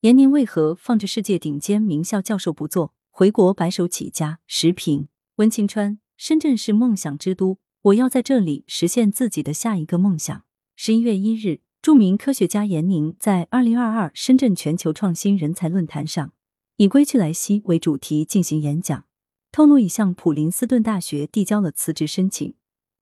严宁为何放着世界顶尖名校教授不做，回国白手起家？时评：温清川，深圳是梦想之都，我要在这里实现自己的下一个梦想。十一月一日，著名科学家严宁在二零二二深圳全球创新人才论坛上，以“归去来兮”为主题进行演讲，透露已向普林斯顿大学递交了辞职申请，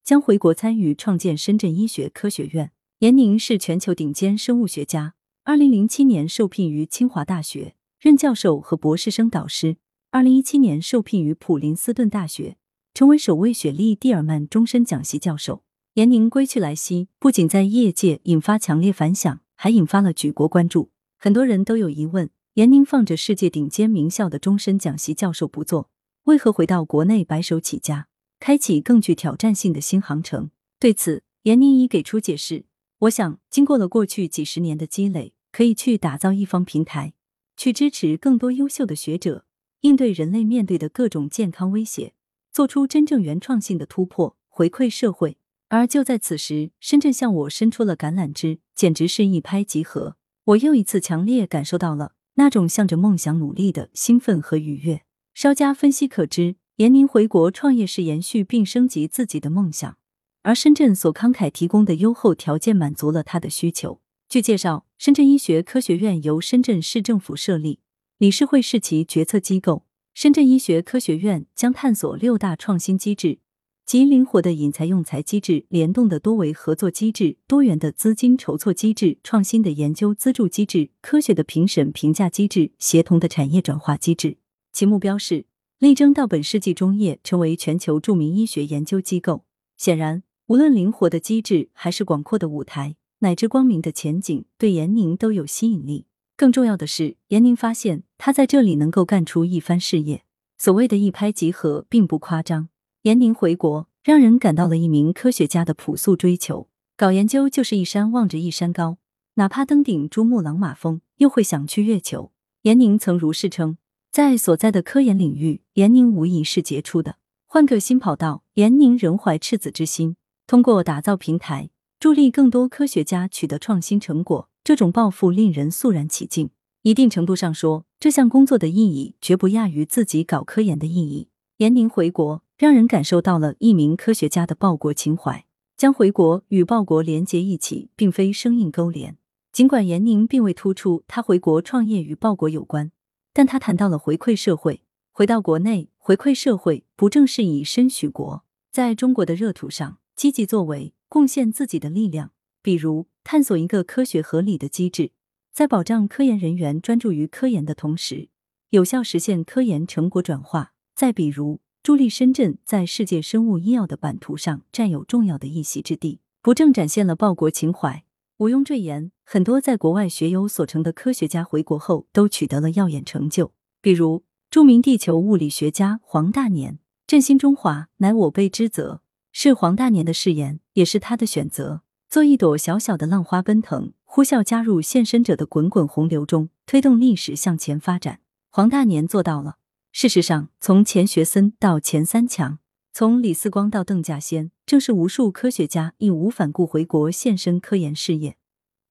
将回国参与创建深圳医学科学院。闫宁是全球顶尖生物学家。二零零七年受聘于清华大学任教授和博士生导师，二零一七年受聘于普林斯顿大学，成为首位雪莉·蒂尔曼终身讲席教授。严宁归去来兮，不仅在业界引发强烈反响，还引发了举国关注。很多人都有疑问：严宁放着世界顶尖名校的终身讲席教授不做，为何回到国内白手起家，开启更具挑战性的新航程？对此，严宁已给出解释。我想，经过了过去几十年的积累。可以去打造一方平台，去支持更多优秀的学者，应对人类面对的各种健康威胁，做出真正原创性的突破，回馈社会。而就在此时，深圳向我伸出了橄榄枝，简直是一拍即合。我又一次强烈感受到了那种向着梦想努力的兴奋和愉悦。稍加分析可知，严宁回国创业是延续并升级自己的梦想，而深圳所慷慨提供的优厚条件满足了他的需求。据介绍，深圳医学科学院由深圳市政府设立，理事会是其决策机构。深圳医学科学院将探索六大创新机制，即灵活的引才用才机制、联动的多维合作机制、多元的资金筹措机制、创新的研究资助机制、科学的评审评价机制、协同的产业转化机制。其目标是力争到本世纪中叶成为全球著名医学研究机构。显然，无论灵活的机制还是广阔的舞台。乃至光明的前景，对严宁都有吸引力。更重要的是，严宁发现他在这里能够干出一番事业。所谓的一拍即合，并不夸张。严宁回国，让人感到了一名科学家的朴素追求。搞研究就是一山望着一山高，哪怕登顶珠穆朗玛峰，又会想去月球。严宁曾如是称，在所在的科研领域，严宁无疑是杰出的。换个新跑道，严宁仍怀赤子之心，通过打造平台。助力更多科学家取得创新成果，这种抱负令人肃然起敬。一定程度上说，这项工作的意义绝不亚于自己搞科研的意义。严宁回国，让人感受到了一名科学家的报国情怀。将回国与报国连结一起，并非生硬勾连。尽管严宁并未突出他回国创业与报国有关，但他谈到了回馈社会。回到国内回馈社会，不正是以身许国，在中国的热土上积极作为？贡献自己的力量，比如探索一个科学合理的机制，在保障科研人员专注于科研的同时，有效实现科研成果转化；再比如助力深圳在世界生物医药的版图上占有重要的一席之地，不正展现了报国情怀？毋庸赘言，很多在国外学有所成的科学家回国后都取得了耀眼成就，比如著名地球物理学家黄大年，振兴中华乃我辈之责。是黄大年的誓言，也是他的选择。做一朵小小的浪花奔腾，呼啸加入献身者的滚滚洪流中，推动历史向前发展。黄大年做到了。事实上，从钱学森到钱三强，从李四光到邓稼先，正是无数科学家义无反顾回国献身科研事业，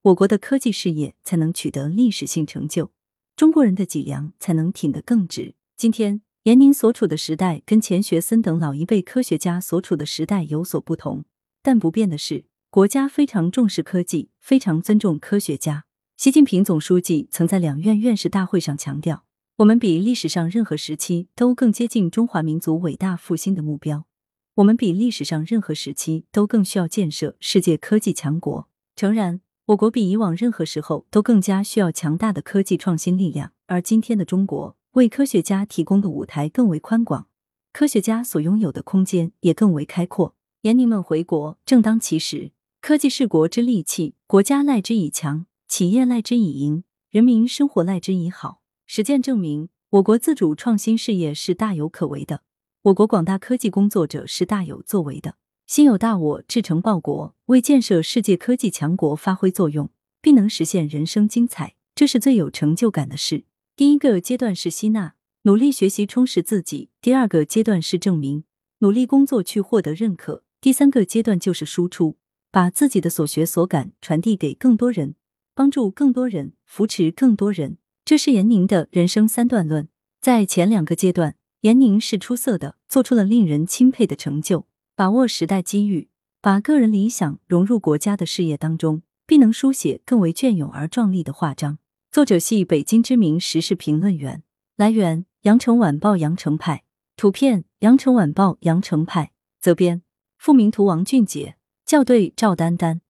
我国的科技事业才能取得历史性成就，中国人的脊梁才能挺得更直。今天。严宁所处的时代跟钱学森等老一辈科学家所处的时代有所不同，但不变的是，国家非常重视科技，非常尊重科学家。习近平总书记曾在两院院士大会上强调：“我们比历史上任何时期都更接近中华民族伟大复兴的目标，我们比历史上任何时期都更需要建设世界科技强国。”诚然，我国比以往任何时候都更加需要强大的科技创新力量，而今天的中国。为科学家提供的舞台更为宽广，科学家所拥有的空间也更为开阔。严宁们回国正当其时，科技是国之利器，国家赖之以强，企业赖之以盈，人民生活赖之以好。实践证明，我国自主创新事业是大有可为的，我国广大科技工作者是大有作为的。心有大我，志成报国，为建设世界科技强国发挥作用，并能实现人生精彩，这是最有成就感的事。第一个阶段是吸纳，努力学习充实自己；第二个阶段是证明，努力工作去获得认可；第三个阶段就是输出，把自己的所学所感传递给更多人，帮助更多人，扶持更多人。这是闫宁的人生三段论。在前两个阶段，闫宁是出色的，做出了令人钦佩的成就，把握时代机遇，把个人理想融入国家的事业当中，必能书写更为隽永而壮丽的画章。作者系北京知名时事评论员。来源：羊城晚报羊城派。图片：羊城晚报羊城派。责编：付明图，王俊杰。校对：赵丹丹。